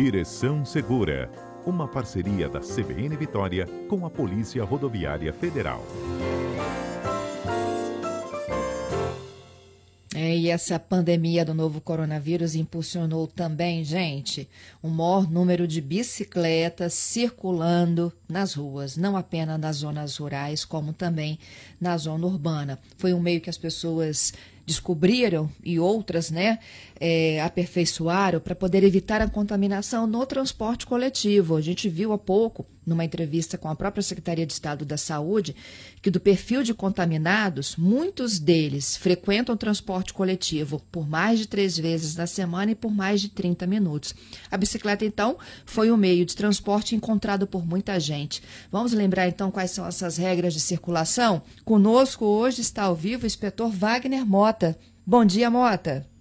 Direção Segura, uma parceria da CBN Vitória com a Polícia Rodoviária Federal. É, e essa pandemia do novo coronavírus impulsionou também, gente, um maior número de bicicletas circulando nas ruas, não apenas nas zonas rurais, como também na zona urbana. Foi um meio que as pessoas descobriram e outras, né, é, aperfeiçoaram para poder evitar a contaminação no transporte coletivo. A gente viu há pouco, numa entrevista com a própria Secretaria de Estado da Saúde, que do perfil de contaminados, muitos deles frequentam o transporte coletivo por mais de três vezes na semana e por mais de 30 minutos. A bicicleta, então, foi o um meio de transporte encontrado por muita gente. Vamos lembrar, então, quais são essas regras de circulação? Conosco hoje está ao vivo o inspetor Wagner Mota. Bom dia, Mota.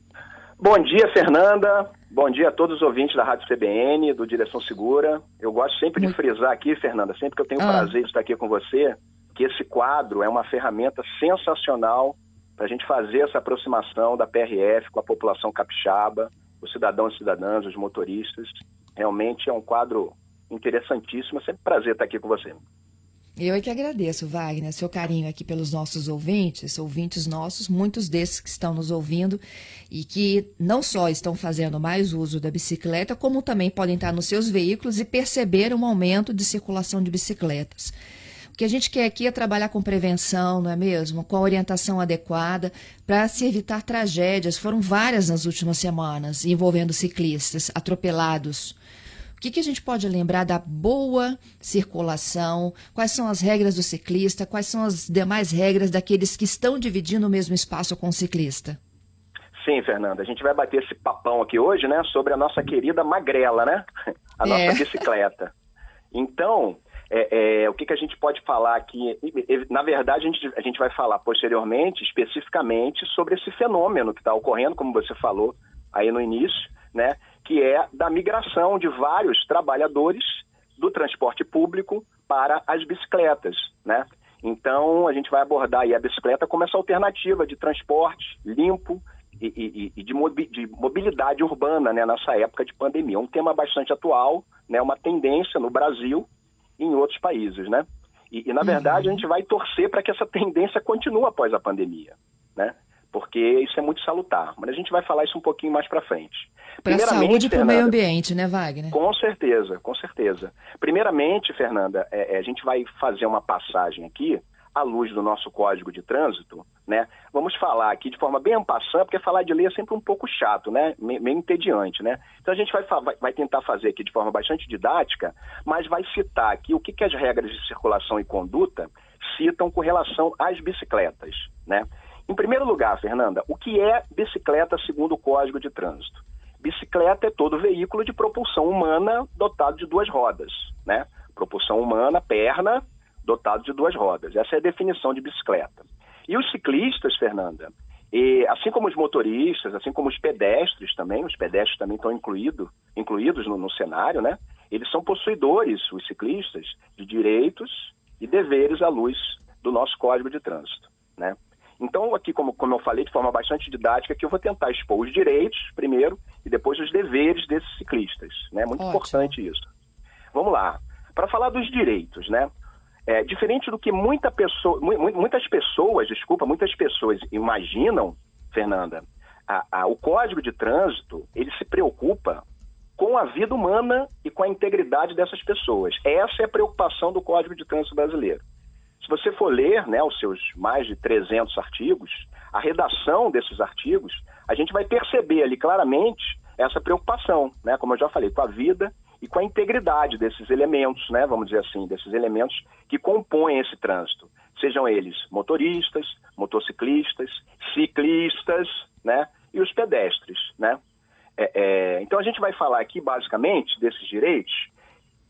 Bom dia, Fernanda. Bom dia a todos os ouvintes da Rádio CBN, do Direção Segura. Eu gosto sempre de frisar aqui, Fernanda, sempre que eu tenho o ah. prazer de estar aqui com você, que esse quadro é uma ferramenta sensacional para a gente fazer essa aproximação da PRF com a população capixaba, os cidadãos e cidadãs, os motoristas. Realmente é um quadro interessantíssimo. É sempre um prazer estar aqui com você. Eu é que agradeço, Wagner, seu carinho aqui pelos nossos ouvintes, ouvintes nossos, muitos desses que estão nos ouvindo e que não só estão fazendo mais uso da bicicleta, como também podem estar nos seus veículos e perceber um aumento de circulação de bicicletas. O que a gente quer aqui é trabalhar com prevenção, não é mesmo? Com a orientação adequada para se evitar tragédias. Foram várias nas últimas semanas envolvendo ciclistas atropelados o que, que a gente pode lembrar da boa circulação? Quais são as regras do ciclista? Quais são as demais regras daqueles que estão dividindo o mesmo espaço com o ciclista? Sim, Fernanda. A gente vai bater esse papão aqui hoje, né, sobre a nossa querida magrela, né? A nossa é. bicicleta. Então, é, é, o que, que a gente pode falar aqui? Na verdade, a gente, a gente vai falar posteriormente, especificamente, sobre esse fenômeno que está ocorrendo, como você falou aí no início, né? Que é da migração de vários trabalhadores do transporte público para as bicicletas, né? Então, a gente vai abordar a bicicleta como essa alternativa de transporte limpo e, e, e de, mobilidade urbana né, nessa época de pandemia. Um tema bastante atual, né, uma tendência no Brasil e em outros países. Né? E, e na verdade, uhum. a gente vai torcer para que essa tendência continue após a pandemia. Né? Porque isso é muito salutar. Mas a gente vai falar isso um pouquinho mais para frente. Para a saúde e para o meio ambiente, né, Wagner? Com certeza, com certeza. Primeiramente, Fernanda, é, é, a gente vai fazer uma passagem aqui à luz do nosso Código de Trânsito, né? Vamos falar aqui de forma bem ampassã, porque falar de lei é sempre um pouco chato, né? Me, meio entediante, né? Então a gente vai, vai, vai, tentar fazer aqui de forma bastante didática, mas vai citar aqui o que, que as regras de circulação e conduta citam com relação às bicicletas, né? Em primeiro lugar, Fernanda, o que é bicicleta segundo o Código de Trânsito? Bicicleta é todo veículo de propulsão humana dotado de duas rodas, né? Propulsão humana, perna, dotado de duas rodas. Essa é a definição de bicicleta. E os ciclistas, Fernanda, e, assim como os motoristas, assim como os pedestres também, os pedestres também estão incluído, incluídos no, no cenário, né? Eles são possuidores, os ciclistas, de direitos e deveres à luz do nosso Código de Trânsito, né? Então, aqui, como, como eu falei de forma bastante didática, que eu vou tentar expor os direitos primeiro e depois os deveres desses ciclistas. Né? Muito Ótimo. importante isso. Vamos lá. Para falar dos direitos, né? É, diferente do que muita pessoa, muitas pessoas, desculpa, muitas pessoas imaginam, Fernanda, a, a, o Código de Trânsito ele se preocupa com a vida humana e com a integridade dessas pessoas. Essa é a preocupação do Código de Trânsito brasileiro. Se você for ler né, os seus mais de 300 artigos, a redação desses artigos, a gente vai perceber ali claramente essa preocupação, né, como eu já falei, com a vida e com a integridade desses elementos, né, vamos dizer assim, desses elementos que compõem esse trânsito. Sejam eles motoristas, motociclistas, ciclistas, né, e os pedestres, né. É, é, então a gente vai falar aqui basicamente desses direitos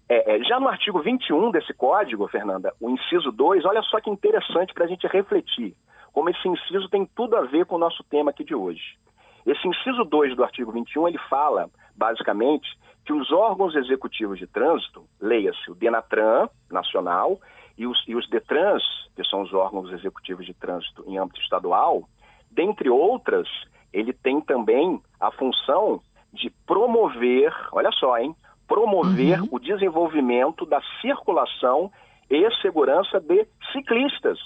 é, é, já no artigo 21 desse código, Fernanda, o inciso 2, olha só que interessante para a gente refletir, como esse inciso tem tudo a ver com o nosso tema aqui de hoje. Esse inciso 2 do artigo 21, ele fala, basicamente, que os órgãos executivos de trânsito, leia-se o DENATRAN, nacional, e os, e os DETRANS, que são os órgãos executivos de trânsito em âmbito estadual, dentre outras, ele tem também a função de promover, olha só, hein? Promover uhum. o desenvolvimento da circulação e segurança de ciclistas.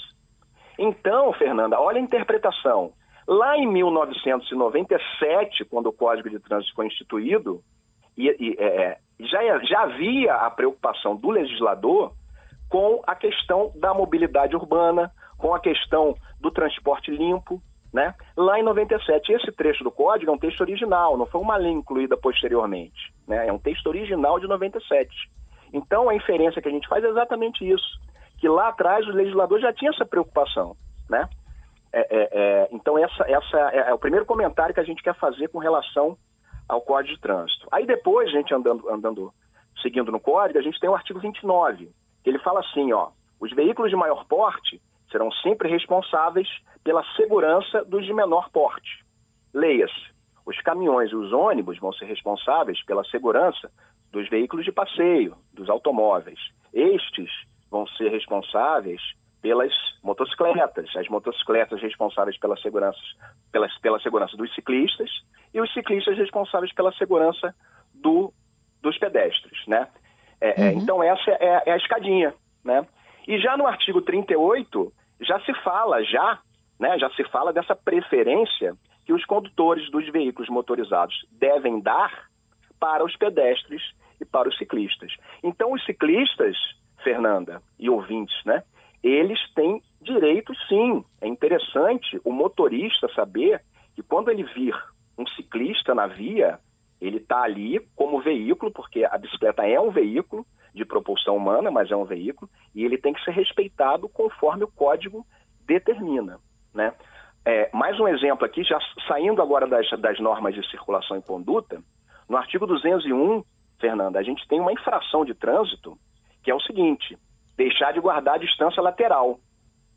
Então, Fernanda, olha a interpretação. Lá em 1997, quando o Código de Trânsito foi instituído, e, e, é, já, já havia a preocupação do legislador com a questão da mobilidade urbana, com a questão do transporte limpo, né? Lá em 97, esse trecho do código é um texto original, não foi uma lei incluída posteriormente, né? É um texto original de 97. Então, a inferência que a gente faz é exatamente isso, que lá atrás o legislador já tinha essa preocupação, né? É, é, é, então, essa, essa é, é, o primeiro comentário que a gente quer fazer com relação ao Código de Trânsito. Aí depois, a gente andando, andando seguindo no Código, a gente tem o artigo 29, que ele fala assim, ó, os veículos de maior porte serão sempre responsáveis pela segurança dos de menor porte. Leia-se, os caminhões e os ônibus vão ser responsáveis pela segurança dos veículos de passeio, dos automóveis. Estes vão ser responsáveis pelas motocicletas, as motocicletas responsáveis pela segurança, pela, pela segurança dos ciclistas e os ciclistas responsáveis pela segurança do, dos pedestres, né? É, é uhum. então essa é, é, a escadinha, né? E já no artigo 38 já se fala já, né? Já se fala dessa preferência que os condutores dos veículos motorizados devem dar para os pedestres e para os ciclistas. Então os ciclistas, Fernanda e ouvintes, né? eles têm direitos sim. É interessante o motorista saber que quando ele vir um ciclista na via, ele está ali como veículo, porque a bicicleta é um veículo de propulsão humana, mas é um veículo, e ele tem que ser respeitado conforme o código determina. Né? É, mais um exemplo aqui, já saindo agora das, das normas de circulação e conduta, no artigo 201, Fernanda, a gente tem uma infração de trânsito que é o seguinte: deixar de guardar a distância lateral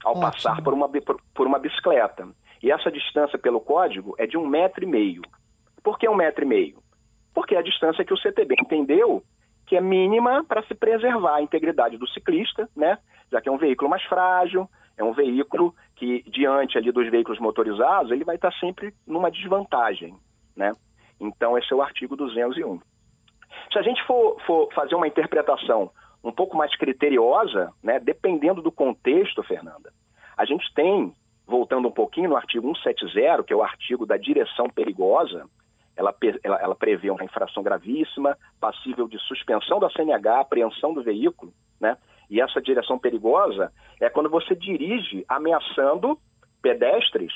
ao Ótimo. passar por uma, por uma bicicleta. E essa distância pelo código é de um metro e meio. Por que um metro e meio? Porque é a distância que o CTB entendeu que é mínima para se preservar a integridade do ciclista, né? Já que é um veículo mais frágil, é um veículo que, diante ali dos veículos motorizados, ele vai estar sempre numa desvantagem, né? Então, esse é o artigo 201. Se a gente for, for fazer uma interpretação um pouco mais criteriosa, né, dependendo do contexto, Fernanda. A gente tem, voltando um pouquinho no artigo 170, que é o artigo da direção perigosa, ela, ela, ela prevê uma infração gravíssima, passível de suspensão da CNH, apreensão do veículo, né? E essa direção perigosa é quando você dirige ameaçando pedestres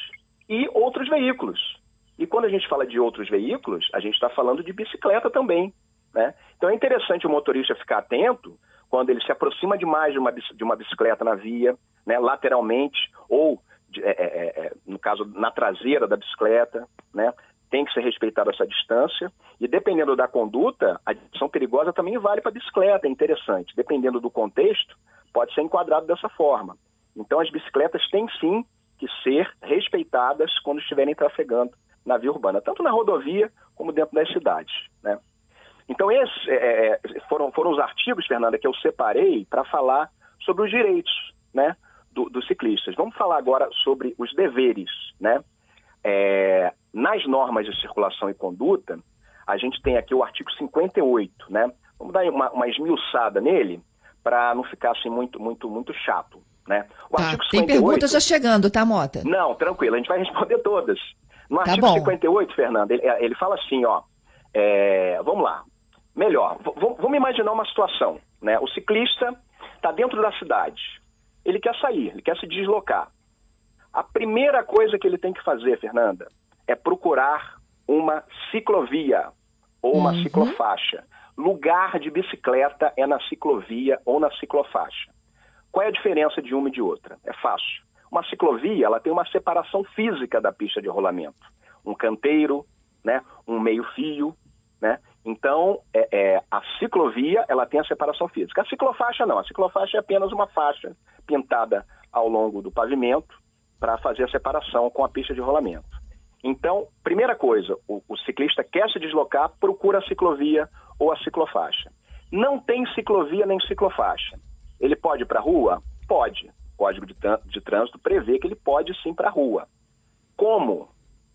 e outros veículos. E quando a gente fala de outros veículos, a gente está falando de bicicleta também. Né? Então é interessante o motorista ficar atento quando ele se aproxima demais de uma, de uma bicicleta na via, né, lateralmente, ou, de, é, é, é, no caso, na traseira da bicicleta, né, tem que ser respeitada essa distância. E dependendo da conduta, a direção perigosa também vale para a bicicleta, é interessante. Dependendo do contexto, pode ser enquadrado dessa forma. Então, as bicicletas têm sim que ser respeitadas quando estiverem trafegando na via urbana, tanto na rodovia como dentro das cidades. Né? Então, esses é, é, foram, foram os artigos, Fernanda, que eu separei para falar sobre os direitos né, do, dos ciclistas. Vamos falar agora sobre os deveres. Né? É, nas normas de circulação e conduta, a gente tem aqui o artigo 58. Né? Vamos dar uma, uma esmiuçada nele para não ficar assim muito, muito, muito chato. Né? O tá, artigo 58, tem perguntas já chegando, tá, Mota? Não, tranquilo, a gente vai responder todas. No tá artigo bom. 58, Fernanda, ele, ele fala assim, ó, é, vamos lá, Melhor, vamos imaginar uma situação, né? O ciclista está dentro da cidade, ele quer sair, ele quer se deslocar. A primeira coisa que ele tem que fazer, Fernanda, é procurar uma ciclovia ou uma uhum. ciclofaixa. Lugar de bicicleta é na ciclovia ou na ciclofaixa. Qual é a diferença de uma e de outra? É fácil. Uma ciclovia, ela tem uma separação física da pista de rolamento. Um canteiro, né, um meio-fio, né? Então, é, é, a ciclovia ela tem a separação física. A ciclofaixa não. A ciclofaixa é apenas uma faixa pintada ao longo do pavimento para fazer a separação com a pista de rolamento. Então, primeira coisa, o, o ciclista quer se deslocar, procura a ciclovia ou a ciclofaixa. Não tem ciclovia nem ciclofaixa. Ele pode ir para a rua? Pode. O Código de, de Trânsito prevê que ele pode sim para a rua. Como?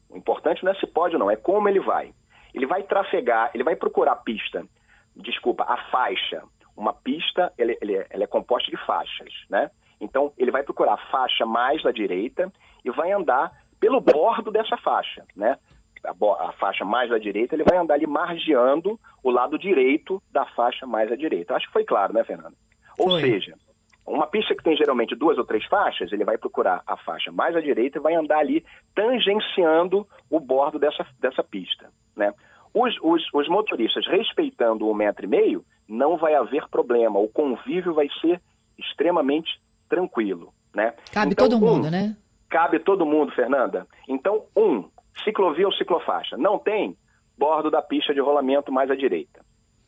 O importante não é se pode ou não, é como ele vai. Ele vai trafegar, ele vai procurar a pista, desculpa, a faixa. Uma pista, ele, ele, ela é composta de faixas, né? Então, ele vai procurar a faixa mais à direita e vai andar pelo bordo dessa faixa, né? A, a, faixa mais à direita, ele vai andar ali margeando o lado direito da faixa mais à direita. Acho que foi claro, né, Fernando? Ou foi. seja, uma pista que tem geralmente duas ou três faixas, ele vai procurar a faixa mais à direita e vai andar ali tangenciando o bordo dessa, dessa pista. Né? Os, os, os motoristas respeitando o metro e meio, não vai haver problema. O convívio vai ser extremamente tranquilo. Né? Cabe então, todo mundo, um, né? Cabe todo mundo, Fernanda. Então, um, ciclovia ou ciclofaixa. Não tem bordo da pista de rolamento mais à direita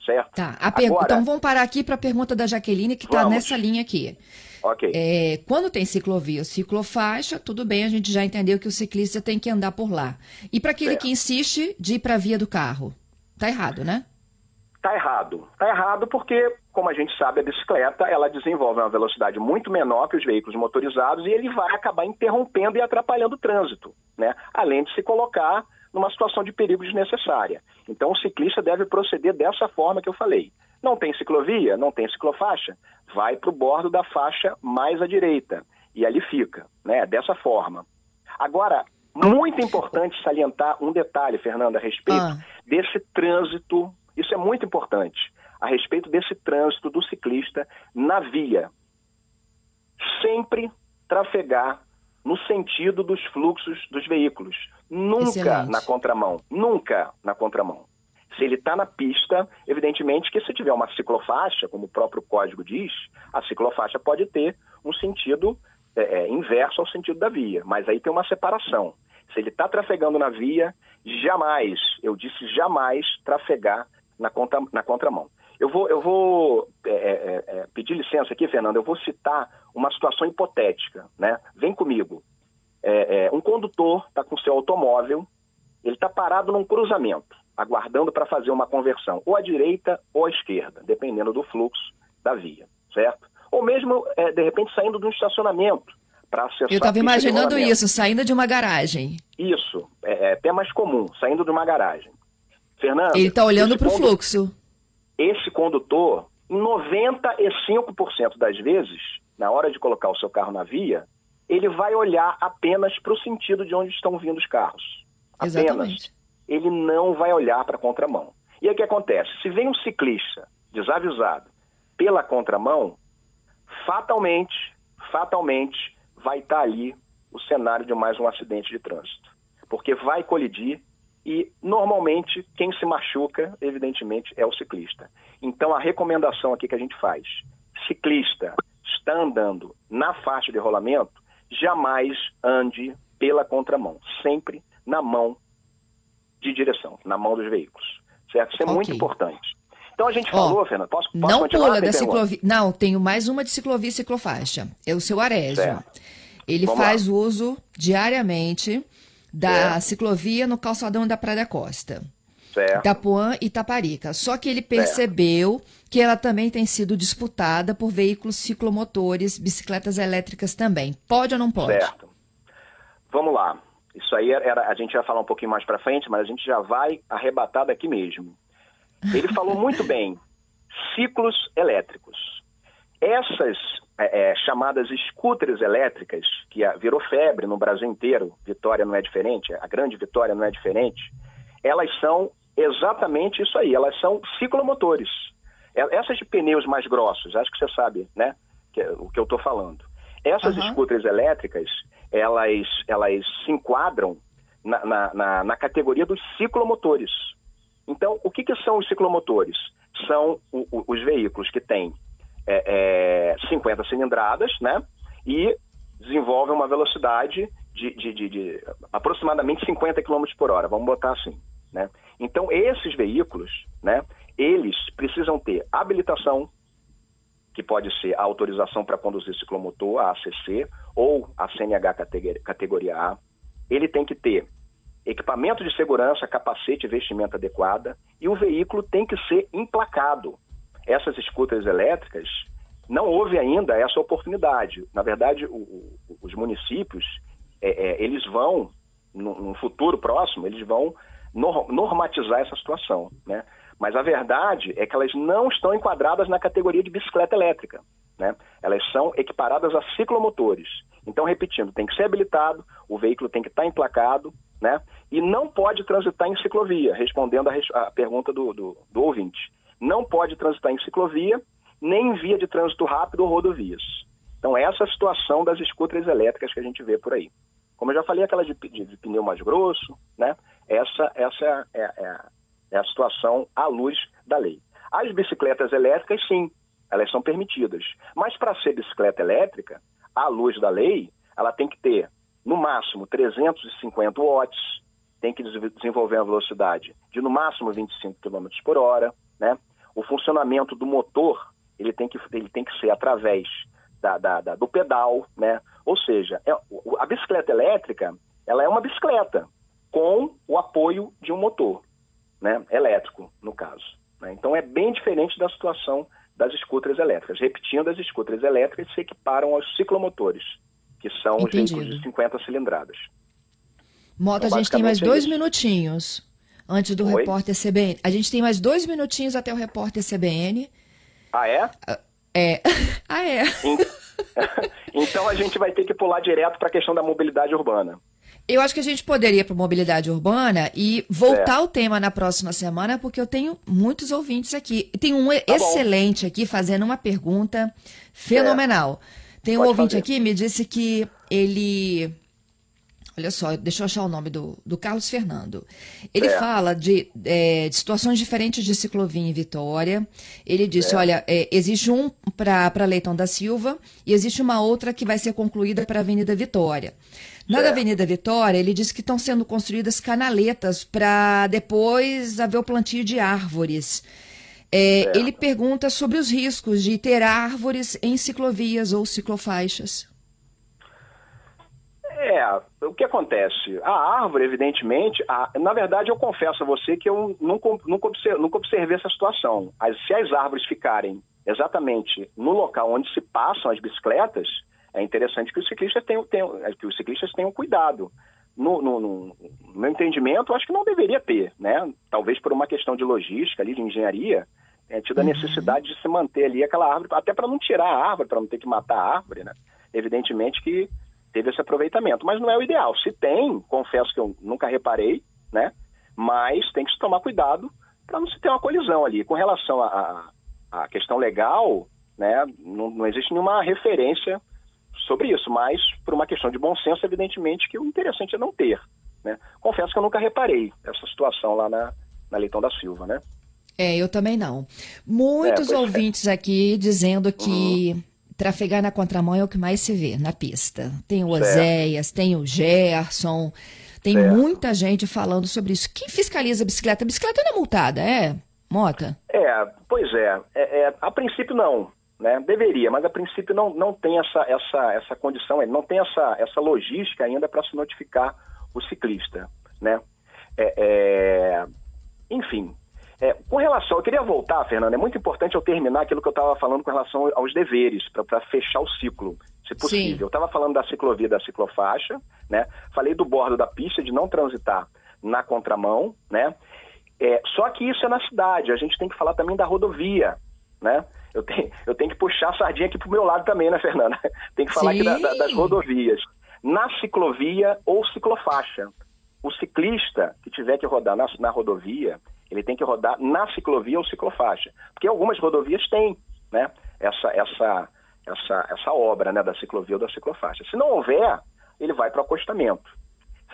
certo? Tá. Agora, então vamos parar aqui para a pergunta da Jaqueline, que está nessa linha aqui. Ok. É, quando tem ciclovia ou ciclofaixa, tudo bem, a gente já entendeu que o ciclista tem que andar por lá. E para aquele certo. que insiste de ir para a via do carro? Tá errado, né? Tá errado. Tá errado porque, como a gente sabe, a bicicleta ela desenvolve uma velocidade muito menor que os veículos motorizados e ele vai acabar interrompendo e atrapalhando o trânsito, né? Além de se colocar numa situação de perigo desnecessária. Então o ciclista deve proceder dessa forma que eu falei. Não tem ciclovia, não tem ciclofaixa, vai para o bordo da faixa mais à direita e ali fica, né? Dessa forma. Agora, muito importante salientar um detalhe, Fernanda, a respeito ah. desse trânsito. Isso é muito importante. A respeito desse trânsito do ciclista na via. Sempre trafegar no sentido dos fluxos dos veículos. Nunca Excelente. na contramão. Nunca na contramão. Se ele está na pista, evidentemente que se tiver uma ciclofaixa, como o próprio código diz, a ciclofaixa pode ter um sentido é, é, inverso ao sentido da via, mas aí tem uma separação. Se ele está trafegando na via, jamais, eu disse jamais, trafegar na, contra, na contramão. Eu vou, eu vou é, é, é, pedir licença aqui, Fernando, eu vou citar uma situação hipotética, né? Vem comigo. É, é, um condutor está com seu automóvel, ele está parado num cruzamento, aguardando para fazer uma conversão, ou à direita ou à esquerda, dependendo do fluxo da via, certo? Ou mesmo, é, de repente, saindo de um estacionamento para acessar. Eu estava imaginando isso, saindo de uma garagem. Isso, é, é, até mais comum, saindo de uma garagem. Ele está olhando para o fluxo esse condutor, em 95% das vezes, na hora de colocar o seu carro na via, ele vai olhar apenas para o sentido de onde estão vindo os carros. Apenas. Exatamente. Ele não vai olhar para a contramão. E aí o que acontece? Se vem um ciclista desavisado pela contramão, fatalmente, fatalmente vai estar ali o cenário de mais um acidente de trânsito. Porque vai colidir e normalmente quem se machuca, evidentemente, é o ciclista. Então a recomendação aqui que a gente faz: ciclista está andando na faixa de rolamento, jamais ande pela contramão, sempre na mão de direção, na mão dos veículos. Certo? Isso é okay. muito importante. Então a gente falou, oh, Fernanda, posso, posso não? Pula da ciclovia. Não, tenho mais uma de ciclovia e ciclofaixa. É o seu Arésio. Certo. Ele Vamos faz lá. uso diariamente da é. ciclovia no calçadão da Praia da Costa. Certo. Itapuã e Itaparica. Só que ele percebeu certo. que ela também tem sido disputada por veículos ciclomotores, bicicletas elétricas também. Pode ou não pode? Certo. Vamos lá. Isso aí era, a gente vai falar um pouquinho mais para frente, mas a gente já vai arrebatar daqui mesmo. Ele falou muito bem. Ciclos elétricos. Essas é, é, chamadas scooters elétricas, que virou febre no Brasil inteiro, Vitória não é diferente, a grande Vitória não é diferente, elas são exatamente isso aí, elas são ciclomotores. É, essas de pneus mais grossos, acho que você sabe, né, que, é o que eu estou falando. Essas uhum. scooters elétricas, elas, elas se enquadram na, na, na, na categoria dos ciclomotores. Então, o que, que são os ciclomotores? São o, o, os veículos que têm é, é, 50 cilindradas, né? E desenvolve uma velocidade de, de, de, de, aproximadamente 50 km por hora, vamos botar assim, né? Então, esses veículos, né? Eles precisam ter habilitação, que pode ser a autorização para conduzir ciclomotor, a ACC, ou a CNH categoria A. Ele tem que ter equipamento de segurança, capacete e vestimenta adequada, e o veículo tem que ser emplacado essas escutas elétricas, não houve ainda essa oportunidade. Na verdade, o, o, os municípios, é, é, eles vão, no, no, futuro próximo, eles vão normatizar essa situação, né? Mas a verdade é que elas não estão enquadradas na categoria de bicicleta elétrica, né? Elas são equiparadas a ciclomotores. Então, repetindo, tem que ser habilitado, o veículo tem que estar emplacado, né? E não pode transitar em ciclovia, respondendo a, pergunta do, do, do ouvinte. Não pode transitar em ciclovia, nem em via de trânsito rápido ou rodovias. Então, essa é a situação das scooters elétricas que a gente vê por aí. Como eu já falei, aquela de, de, de pneu mais grosso, né? Essa, essa é, é, é, a situação à luz da lei. As bicicletas elétricas, sim, elas são permitidas. Mas para ser bicicleta elétrica, à luz da lei, ela tem que ter, no máximo, 350 watts, tem que desenvolver uma velocidade de, no máximo, 25 km por hora, né? O funcionamento do motor, ele tem que, ele tem que ser através da, da, da, do pedal, né? Ou seja, é, a bicicleta elétrica, ela é uma bicicleta com o apoio de um motor, né? Elétrico, no caso. Né? Então é bem diferente da situação das scooters elétricas. Repetindo, as scooters elétricas se equiparam aos ciclomotores, que são Entendido. os veículos de 50 cilindradas. Moto, então, a gente tem mais dois é minutinhos antes do Oi? repórter CBN. A gente tem mais dois minutinhos até o repórter CBN. Ah, é? É. ah, é. então a gente vai ter que pular direto para a questão da mobilidade urbana. Eu acho que a gente poderia ir para mobilidade urbana e voltar é. ao tema na próxima semana, porque eu tenho muitos ouvintes aqui. Tem um tá excelente bom. aqui fazendo uma pergunta fenomenal. É. Tem um Pode ouvinte fazer. aqui me disse que ele Olha só, deixa eu achar o nome do, do Carlos Fernando. Ele é. fala de, é, de, situações diferentes de ciclovia em Vitória. Ele disse: é. olha, é, existe um para Leitão da Silva e existe uma outra que vai ser concluída para a Avenida Vitória. Na da Avenida Vitória, ele disse que estão sendo construídas canaletas para depois haver o plantio de árvores. É, ele pergunta sobre os riscos de ter árvores em ciclovias ou ciclofaixas. É, o que acontece? A árvore, evidentemente, a, na verdade eu confesso a você que eu nunca, nunca, observei, nunca observei essa situação. As, se as árvores ficarem exatamente no local onde se passam as bicicletas, é interessante que os ciclistas tenham, tenham que os ciclistas tenham cuidado. No, no, no, no meu entendimento, acho que não deveria ter, né? Talvez por uma questão de logística ali, de engenharia, é tido a uhum. necessidade de se manter ali aquela árvore, até para não tirar a árvore, para não ter que matar a árvore, né? Evidentemente que teve esse aproveitamento. Mas não é o ideal. Se tem, confesso que eu nunca reparei, né? Mas tem que se tomar cuidado para não se ter uma colisão ali. Com relação à questão legal, né? Não, não existe nenhuma referência sobre isso, mas por uma questão de bom senso, evidentemente que o interessante é não ter. Né? Confesso que eu nunca reparei essa situação lá na, na Leitão da Silva, né? É, eu também não. Muitos é, ouvintes é. aqui dizendo que uhum trafegar na contramão é o que mais se vê na pista. Tem o Oséias, tem o Gerson, tem certo. muita gente falando sobre isso. Quem fiscaliza a bicicleta? A bicicleta não é multada, é, Mota? É, pois é. é, é a princípio não. Né? Deveria, mas a princípio não, não tem essa, essa, essa condição, não tem essa, essa logística ainda para se notificar o ciclista. Né? É, é, enfim, é, com relação, eu queria voltar, Fernando, é muito importante eu terminar aquilo que eu estava falando com relação aos deveres, para fechar o ciclo, se possível. Sim. Eu estava falando da ciclovia da ciclofaixa, né? Falei do bordo da pista, de não transitar na contramão, né? É, só que isso é na cidade, a gente tem que falar também da rodovia, né? Eu tenho, eu tenho que puxar a sardinha aqui pro meu lado também, né, Fernanda? tem que falar Sim. aqui da, da, das rodovias. Na ciclovia ou ciclofaixa. O ciclista que tiver que rodar na, na rodovia, ele tem que rodar na ciclovia ou ciclofaixa. Porque algumas rodovias têm né, essa, essa, essa, essa obra né, da ciclovia ou da ciclofaixa. Se não houver, ele vai para o acostamento.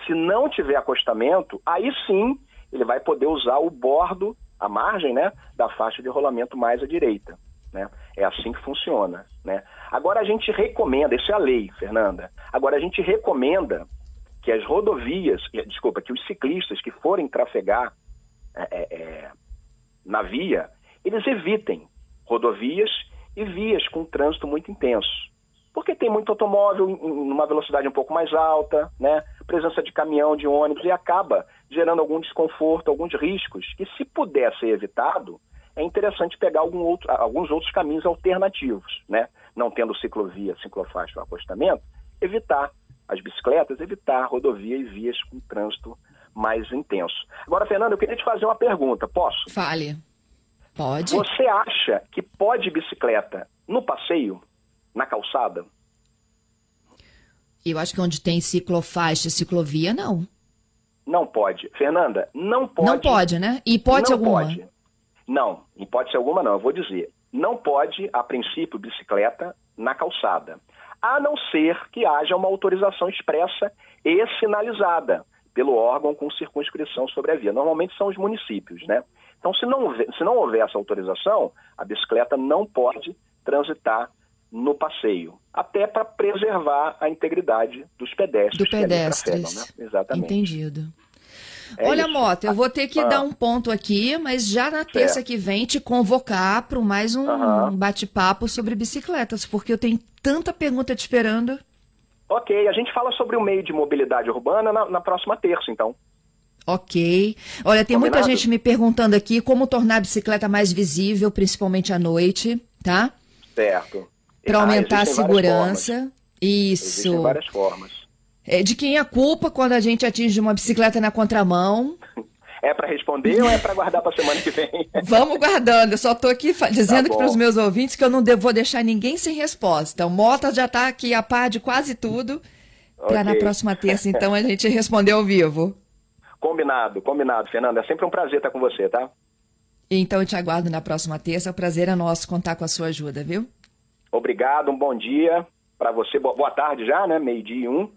Se não tiver acostamento, aí sim ele vai poder usar o bordo, a margem né, da faixa de rolamento mais à direita. Né? É assim que funciona. Né? Agora a gente recomenda, isso é a lei, Fernanda. Agora a gente recomenda que as rodovias, desculpa, que os ciclistas que forem trafegar é, é, é, na via, eles evitem rodovias e vias com trânsito muito intenso. Porque tem muito automóvel em uma velocidade um pouco mais alta, né? presença de caminhão, de ônibus, e acaba gerando algum desconforto, alguns riscos, que se puder ser evitado, é interessante pegar outro, alguns outros caminhos alternativos, né? não tendo ciclovia, ciclofaixa ou acostamento, evitar as bicicletas, evitar rodovia e vias com trânsito mais intenso. Agora, Fernando, eu queria te fazer uma pergunta, posso? Fale. Pode. Você acha que pode bicicleta no passeio, na calçada? Eu acho que onde tem ciclofaixa, ciclovia, não. Não pode. Fernanda, não pode. Não pode, né? Hipótese não alguma? Pode. Não, hipótese alguma não, eu vou dizer. Não pode, a princípio, bicicleta na calçada. A não ser que haja uma autorização expressa e sinalizada pelo órgão com circunscrição sobre a via. Normalmente são os municípios, né? Então, se não, se não houver essa autorização, a bicicleta não pode transitar no passeio, até para preservar a integridade dos pedestres. Do pedestres. né? Exatamente. Entendido. É Olha, isso. Mota, eu vou ter que Ah. dar um ponto aqui, mas já na terça Certo. que vem te convocar para mais um Aham. bate-papo sobre bicicletas, porque eu tenho tanta pergunta te esperando. Ok, a gente fala sobre o meio de mobilidade urbana na, na próxima terça, então. Ok. Olha, tem muita Combinado? gente me perguntando aqui como tornar a bicicleta mais visível, principalmente à noite, tá? Certo. Para Ah, aumentar a segurança. Isso. Existem várias formas. É, de quem é a culpa quando a gente atinge uma bicicleta na contramão? É para responder ou é para guardar para semana que vem? Vamos guardando. Eu só tô aqui dizendo Tá para os meus ouvintes que eu não devo, vou deixar ninguém sem resposta. O Mota já está aqui a par de quase tudo. Para na Ok. próxima terça, então, a gente responder ao vivo. combinado, combinado, Fernanda. É sempre um prazer estar com você, tá? Então, eu te aguardo na próxima terça. O prazer é nosso contar com a sua ajuda, viu? Obrigado, um bom dia para você. Boa, boa tarde já, né? Meio-dia e um.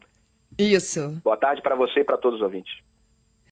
Isso. Boa tarde para você e para todos os ouvintes.